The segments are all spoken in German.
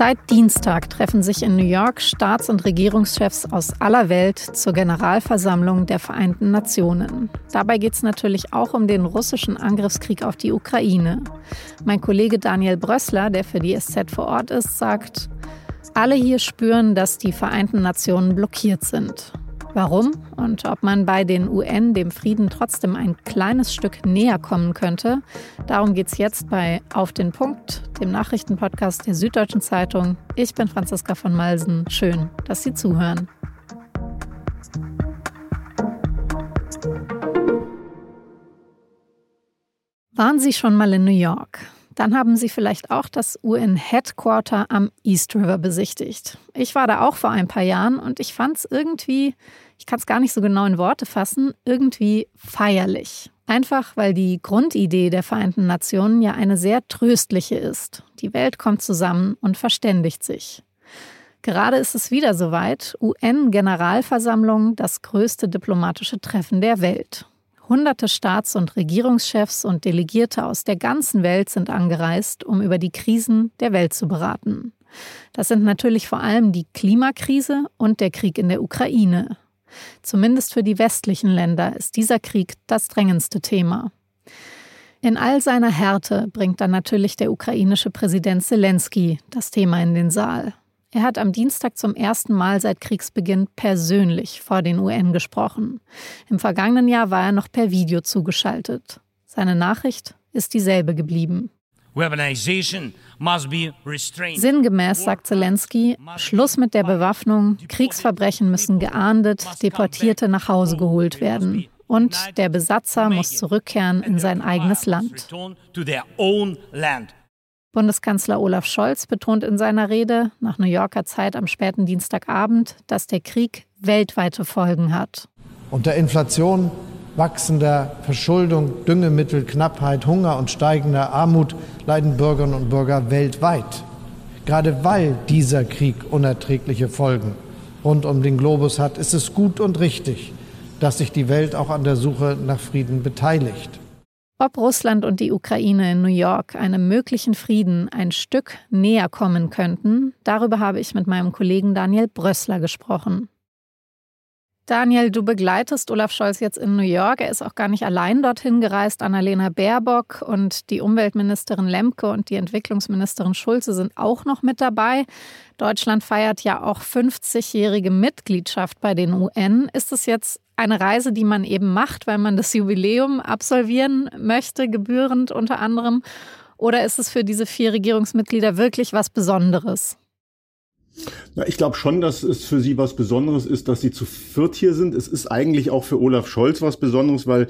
Seit Dienstag treffen sich in New York Staats- und Regierungschefs aus aller Welt zur Generalversammlung der Vereinten Nationen. Dabei geht es natürlich auch um den russischen Angriffskrieg auf die Ukraine. Mein Kollege Daniel Brössler, der für die SZ vor Ort ist, sagt, alle hier spüren, dass die Vereinten Nationen blockiert sind. Warum und ob man bei den UN dem Frieden trotzdem ein kleines Stück näher kommen könnte, darum geht es jetzt bei Auf den Punkt, dem Nachrichtenpodcast der Süddeutschen Zeitung. Ich bin Franziska von Malsen. Schön, dass Sie zuhören. Waren Sie schon mal in New York? Dann haben Sie vielleicht auch das UN-Headquarter am East River besichtigt. Ich war da auch vor ein paar Jahren und ich fand es irgendwie, ich kann es gar nicht so genau in Worte fassen, irgendwie feierlich. Einfach weil die Grundidee der Vereinten Nationen ja eine sehr tröstliche ist. Die Welt kommt zusammen und verständigt sich. Gerade ist es wieder soweit, UN-Generalversammlung, das größte diplomatische Treffen der Welt. Hunderte Staats- und Regierungschefs und Delegierte aus der ganzen Welt sind angereist, um über die Krisen der Welt zu beraten. Das sind natürlich vor allem die Klimakrise und der Krieg in der Ukraine. Zumindest für die westlichen Länder ist dieser Krieg das drängendste Thema. In all seiner Härte bringt dann natürlich der ukrainische Präsident Zelensky das Thema in den Saal. Er hat am Dienstag zum ersten Mal seit Kriegsbeginn persönlich vor den UN gesprochen. Im vergangenen Jahr war er noch per Video zugeschaltet. Seine Nachricht ist dieselbe geblieben. Sinngemäß sagt Zelensky, Schluss mit der Bewaffnung, Kriegsverbrechen müssen geahndet, Deportierte nach Hause geholt werden. Und der Besatzer muss zurückkehren in sein eigenes Land. Bundeskanzler Olaf Scholz betont in seiner Rede nach New Yorker Zeit am späten Dienstagabend, dass der Krieg weltweite Folgen hat. Unter Inflation, wachsender Verschuldung, Düngemittelknappheit, Hunger und steigender Armut leiden Bürgerinnen und Bürger weltweit. Gerade weil dieser Krieg unerträgliche Folgen rund um den Globus hat, ist es gut und richtig, dass sich die Welt auch an der Suche nach Frieden beteiligt. Ob Russland und die Ukraine in New York einem möglichen Frieden ein Stück näher kommen könnten, darüber habe ich mit meinem Kollegen Daniel Brössler gesprochen. Daniel, du begleitest Olaf Scholz jetzt in New York. Er ist auch gar nicht allein dorthin gereist. Annalena Baerbock und die Umweltministerin Lemke und die Entwicklungsministerin Schulze sind auch noch mit dabei. Deutschland feiert ja auch 50-jährige Mitgliedschaft bei den UN. Ist es jetzt eine Reise, die man eben macht, weil man das Jubiläum absolvieren möchte, gebührend unter anderem? Oder ist es für diese vier Regierungsmitglieder wirklich was Besonderes? Na, ich glaube schon, dass es für sie was Besonderes ist, dass sie zu viert hier sind. Es ist eigentlich auch für Olaf Scholz was Besonderes, weil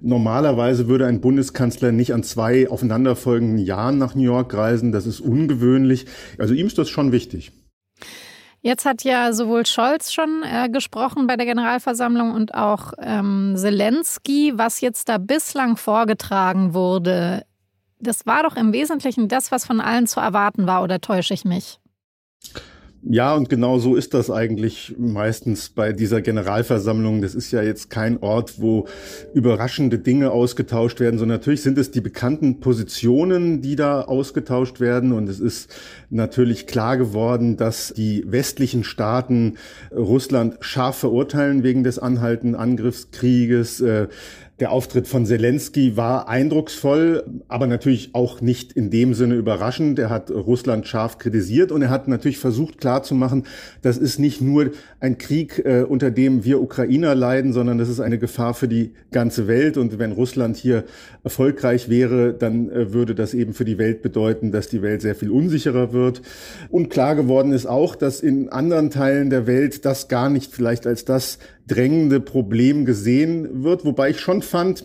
normalerweise würde ein Bundeskanzler nicht an zwei aufeinanderfolgenden Jahren nach New York reisen. Das ist ungewöhnlich. Also ihm ist das schon wichtig. Jetzt hat ja sowohl Scholz schon äh, gesprochen bei der Generalversammlung und auch ähm, Zelensky, was jetzt da bislang vorgetragen wurde. Das war doch im Wesentlichen das, was von allen zu erwarten war, oder täusche ich mich? Ja, und genau so ist das eigentlich meistens bei dieser Generalversammlung. Das ist ja jetzt kein Ort, wo überraschende Dinge ausgetauscht werden, sondern natürlich sind es die bekannten Positionen, die da ausgetauscht werden. Und es ist natürlich klar geworden, dass die westlichen Staaten Russland scharf verurteilen wegen des anhaltenden Angriffskrieges. Der Auftritt von Zelensky war eindrucksvoll, aber natürlich auch nicht in dem Sinne überraschend. Er hat Russland scharf kritisiert und er hat natürlich versucht klarzumachen, das ist nicht nur ein Krieg, äh, unter dem wir Ukrainer leiden, sondern das ist eine Gefahr für die ganze Welt. Und wenn Russland hier erfolgreich wäre, dann äh, würde das eben für die Welt bedeuten, dass die Welt sehr viel unsicherer wird. Und klar geworden ist auch, dass in anderen Teilen der Welt das gar nicht vielleicht als das drängende Problem gesehen wird, wobei ich schon fand,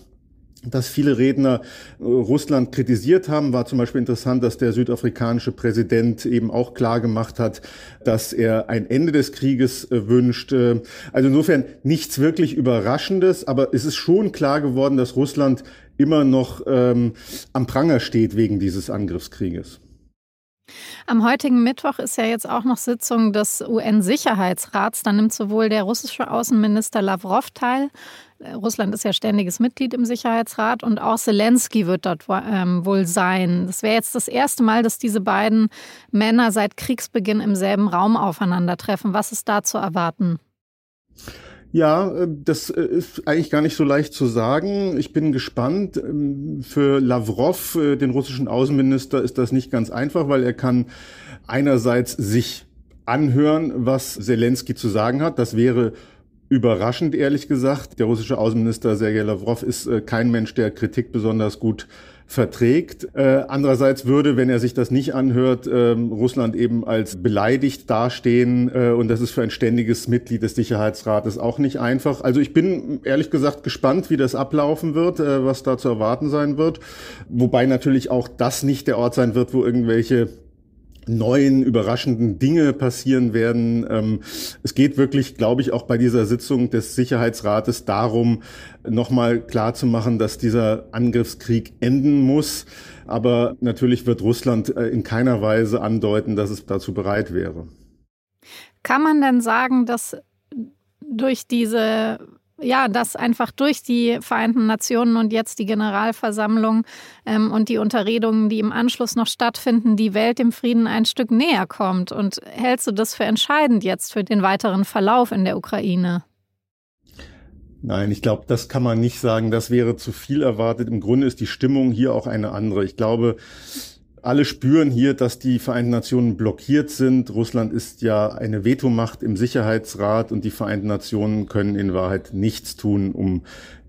dass viele Redner äh, Russland kritisiert haben, war zum Beispiel interessant, dass der südafrikanische Präsident eben auch klar gemacht hat, dass er ein Ende des Krieges äh, wünscht. Äh, also insofern nichts wirklich Überraschendes, aber es ist schon klar geworden, dass Russland immer noch ähm, am Pranger steht wegen dieses Angriffskrieges. Am heutigen Mittwoch ist ja jetzt auch noch Sitzung des UN-Sicherheitsrats. Da nimmt sowohl der russische Außenminister Lavrov teil, Russland ist ja ständiges Mitglied im Sicherheitsrat und auch Zelensky wird dort ähm, wohl sein. Das wäre jetzt das erste Mal, dass diese beiden Männer seit Kriegsbeginn im selben Raum aufeinandertreffen. Was ist da zu erwarten? Ja, äh, das äh, ist eigentlich gar nicht so leicht zu sagen. Ich bin gespannt. Ähm, für Lavrov, äh, den russischen Außenminister, ist das nicht ganz einfach, weil er kann einerseits sich anhören, was Zelensky zu sagen hat. Das wäre überraschend, ehrlich gesagt. Der russische Außenminister Sergei Lavrov ist kein Mensch, der Kritik besonders gut verträgt. Äh, andererseits würde, wenn er sich das nicht anhört, äh, Russland eben als beleidigt dastehen äh, und das ist für ein ständiges Mitglied des Sicherheitsrates auch nicht einfach. Also ich bin ehrlich gesagt gespannt, wie das ablaufen wird, äh, was da zu erwarten sein wird. Wobei natürlich auch das nicht der Ort sein wird, wo irgendwelche neuen, überraschenden Dinge passieren werden. Ähm, es geht wirklich, glaube ich, auch bei dieser Sitzung des Sicherheitsrates darum, nochmal klarzumachen, dass dieser Angriffskrieg enden muss. Aber natürlich wird Russland äh, in keiner Weise andeuten, dass es dazu bereit wäre. Kann man denn sagen, dass durch diese ja, dass einfach durch die Vereinten Nationen und jetzt die Generalversammlung ähm, und die Unterredungen, die im Anschluss noch stattfinden, die Welt dem Frieden ein Stück näher kommt. Und hältst du das für entscheidend jetzt für den weiteren Verlauf in der Ukraine? Nein, ich glaube, das kann man nicht sagen. Das wäre zu viel erwartet. Im Grunde ist die Stimmung hier auch eine andere. Ich glaube, alle spüren hier, dass die Vereinten Nationen blockiert sind. Russland ist ja eine Vetomacht im Sicherheitsrat und die Vereinten Nationen können in Wahrheit nichts tun, um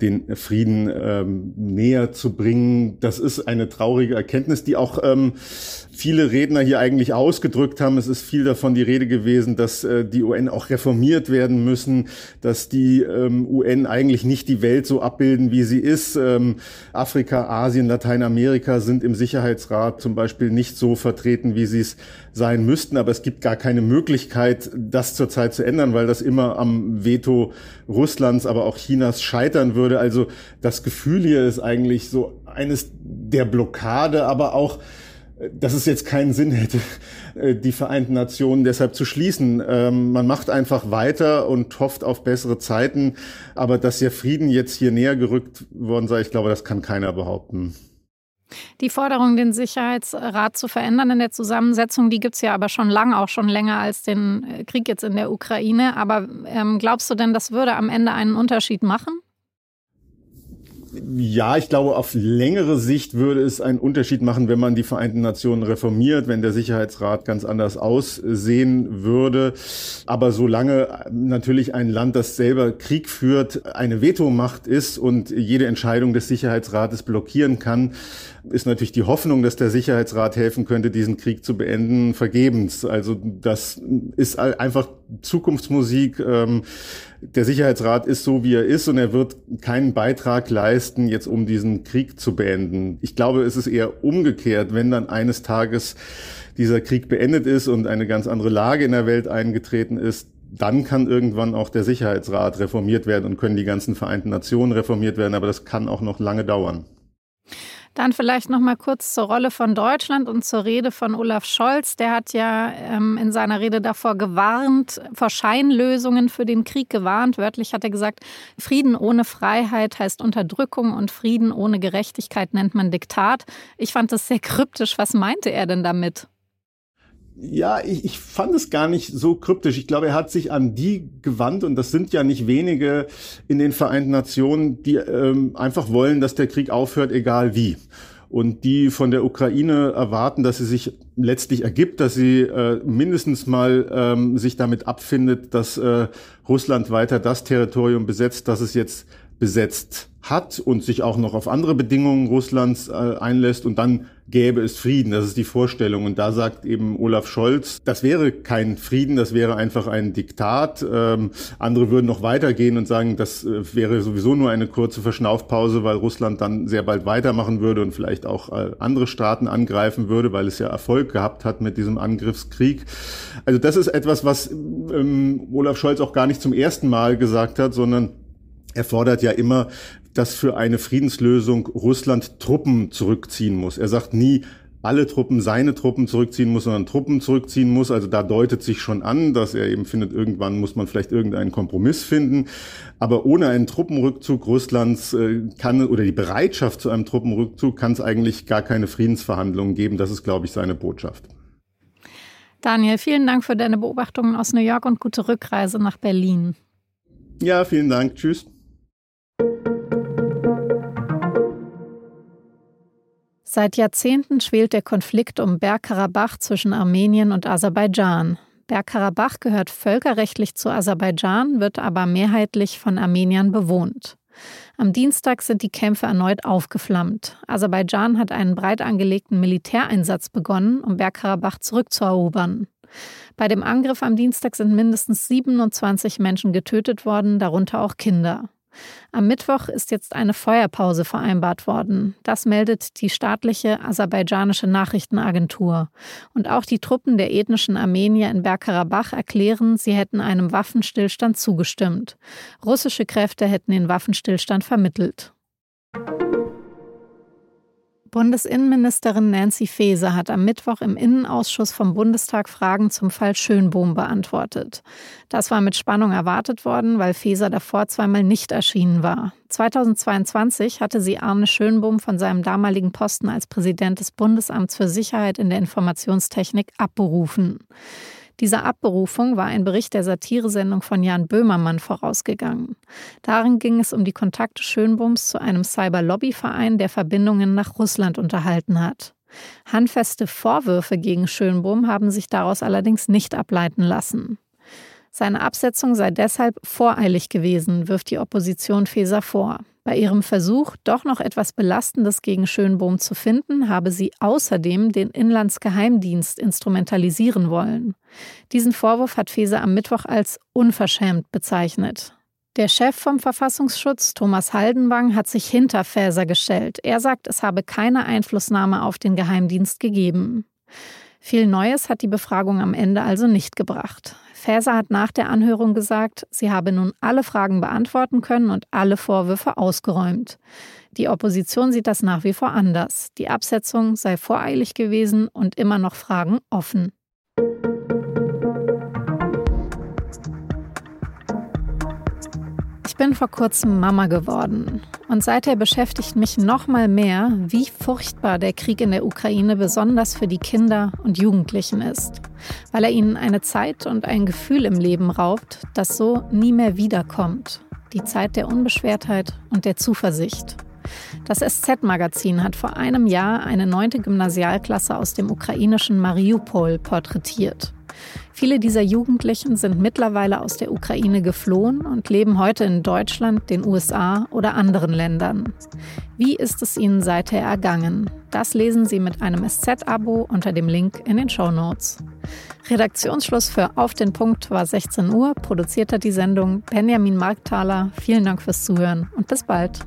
den Frieden ähm, näher zu bringen. Das ist eine traurige Erkenntnis, die auch ähm, viele Redner hier eigentlich ausgedrückt haben. Es ist viel davon die Rede gewesen, dass äh, die UN auch reformiert werden müssen, dass die ähm, UN eigentlich nicht die Welt so abbilden, wie sie ist. Ähm, Afrika, Asien, Lateinamerika sind im Sicherheitsrat zum Beispiel nicht so vertreten, wie sie es sein müssten. Aber es gibt gar keine Möglichkeit, das zurzeit zu ändern, weil das immer am Veto Russlands, aber auch Chinas scheitern würde. Also das Gefühl hier ist eigentlich so eines der Blockade, aber auch dass es jetzt keinen Sinn hätte, äh, die Vereinten Nationen deshalb zu schließen. Ähm, man macht einfach weiter und hofft auf bessere Zeiten. Aber dass der Frieden jetzt hier näher gerückt worden sei, ich glaube, das kann keiner behaupten. Die Forderung, den Sicherheitsrat zu verändern in der Zusammensetzung, die gibt es ja aber schon lange, auch schon länger als den äh, Krieg jetzt in der Ukraine. Aber ähm, glaubst du denn, das würde am Ende einen Unterschied machen? Ja, ich glaube, auf längere Sicht würde es einen Unterschied machen, wenn man die Vereinten Nationen reformiert, wenn der Sicherheitsrat ganz anders aussehen würde. Aber solange natürlich ein Land, das selber Krieg führt, eine Vetomacht ist und jede Entscheidung des Sicherheitsrates blockieren kann, ist natürlich die Hoffnung, dass der Sicherheitsrat helfen könnte, diesen Krieg zu beenden, vergebens. Also das ist einfach Zukunftsmusik. Ähm, der Sicherheitsrat ist so, wie er ist und er wird keinen Beitrag leisten, jetzt um diesen Krieg zu beenden. Ich glaube, es ist eher umgekehrt, wenn dann eines Tages dieser Krieg beendet ist und eine ganz andere Lage in der Welt eingetreten ist, dann kann irgendwann auch der Sicherheitsrat reformiert werden und können die ganzen Vereinten Nationen reformiert werden, aber das kann auch noch lange dauern. Dann vielleicht noch mal kurz zur Rolle von Deutschland und zur Rede von Olaf Scholz. Der hat ja ähm, in seiner Rede davor gewarnt, vor Scheinlösungen für den Krieg gewarnt. Wörtlich hat er gesagt, Frieden ohne Freiheit heißt Unterdrückung und Frieden ohne Gerechtigkeit nennt man Diktat. Ich fand das sehr kryptisch. Was meinte er denn damit? Ja, ich, ich fand es gar nicht so kryptisch. Ich glaube, er hat sich an die gewandt und das sind ja nicht wenige in den Vereinten Nationen, die ähm, einfach wollen, dass der Krieg aufhört, egal wie. Und die von der Ukraine erwarten, dass sie sich letztlich ergibt, dass sie äh, mindestens mal ähm, sich damit abfindet, dass äh, Russland weiter das Territorium besetzt, das es jetzt besetzt hat und sich auch noch auf andere Bedingungen Russlands äh, einlässt und dann gäbe es Frieden. Das ist die Vorstellung. Und da sagt eben Olaf Scholz, das wäre kein Frieden, das wäre einfach ein Diktat. Ähm, andere würden noch weitergehen und sagen, das äh, wäre sowieso nur eine kurze Verschnaufpause, weil Russland dann sehr bald weitermachen würde und vielleicht auch äh, andere Staaten angreifen würde, weil es ja Erfolg gehabt hat mit diesem Angriffskrieg. Also das ist etwas, was ähm, Olaf Scholz auch gar nicht zum ersten Mal gesagt hat, sondern er fordert ja immer, dass für eine Friedenslösung Russland Truppen zurückziehen muss. Er sagt nie, alle Truppen, seine Truppen zurückziehen muss, sondern Truppen zurückziehen muss. Also da deutet sich schon an, dass er eben findet, irgendwann muss man vielleicht irgendeinen Kompromiss finden. Aber ohne einen Truppenrückzug Russlands äh, kann oder die Bereitschaft zu einem Truppenrückzug kann es eigentlich gar keine Friedensverhandlungen geben. Das ist, glaube ich, seine Botschaft. Daniel, vielen Dank für deine Beobachtungen aus New York und gute Rückreise nach Berlin. Ja, vielen Dank. Tschüss. Seit Jahrzehnten schwelt der Konflikt um Bergkarabach zwischen Armenien und Aserbaidschan. Bergkarabach gehört völkerrechtlich zu Aserbaidschan, wird aber mehrheitlich von Armeniern bewohnt. Am Dienstag sind die Kämpfe erneut aufgeflammt. Aserbaidschan hat einen breit angelegten Militäreinsatz begonnen, um Bergkarabach zurückzuerobern. Bei dem Angriff am Dienstag sind mindestens 27 Menschen getötet worden, darunter auch Kinder. Am Mittwoch ist jetzt eine Feuerpause vereinbart worden. Das meldet die staatliche aserbaidschanische Nachrichtenagentur. Und auch die Truppen der ethnischen Armenier in Bergkarabach erklären, sie hätten einem Waffenstillstand zugestimmt. Russische Kräfte hätten den Waffenstillstand vermittelt. Bundesinnenministerin Nancy Faeser hat am Mittwoch im Innenausschuss vom Bundestag Fragen zum Fall Schönbohm beantwortet. Das war mit Spannung erwartet worden, weil Faeser davor zweimal nicht erschienen war. 2022 hatte sie Arne Schönbohm von seinem damaligen Posten als Präsident des Bundesamts für Sicherheit in der Informationstechnik abberufen. Dieser Abberufung war ein Bericht der Satiresendung von Jan Böhmermann vorausgegangen. Darin ging es um die Kontakte Schönbums zu einem Cyber-Lobby-Verein, der Verbindungen nach Russland unterhalten hat. Handfeste Vorwürfe gegen Schönbohm haben sich daraus allerdings nicht ableiten lassen. Seine Absetzung sei deshalb voreilig gewesen, wirft die Opposition Feser vor. Bei ihrem Versuch, doch noch etwas Belastendes gegen Schönbohm zu finden, habe sie außerdem den Inlandsgeheimdienst instrumentalisieren wollen. Diesen Vorwurf hat Feser am Mittwoch als unverschämt bezeichnet. Der Chef vom Verfassungsschutz, Thomas Haldenwang, hat sich hinter Faeser gestellt. Er sagt, es habe keine Einflussnahme auf den Geheimdienst gegeben. Viel Neues hat die Befragung am Ende also nicht gebracht. Faeser hat nach der Anhörung gesagt, sie habe nun alle Fragen beantworten können und alle Vorwürfe ausgeräumt. Die Opposition sieht das nach wie vor anders. Die Absetzung sei voreilig gewesen und immer noch Fragen offen. Ich bin vor kurzem Mama geworden und seither beschäftigt mich noch mal mehr, wie furchtbar der Krieg in der Ukraine besonders für die Kinder und Jugendlichen ist, weil er ihnen eine Zeit und ein Gefühl im Leben raubt, das so nie mehr wiederkommt. Die Zeit der Unbeschwertheit und der Zuversicht. Das SZ-Magazin hat vor einem Jahr eine neunte Gymnasialklasse aus dem ukrainischen Mariupol porträtiert. Viele dieser Jugendlichen sind mittlerweile aus der Ukraine geflohen und leben heute in Deutschland, den USA oder anderen Ländern. Wie ist es ihnen seither ergangen? Das lesen Sie mit einem SZ-Abo unter dem Link in den Show Notes. Redaktionsschluss für Auf den Punkt war 16 Uhr. Produziert hat die Sendung Benjamin Markthaler. Vielen Dank fürs Zuhören und bis bald.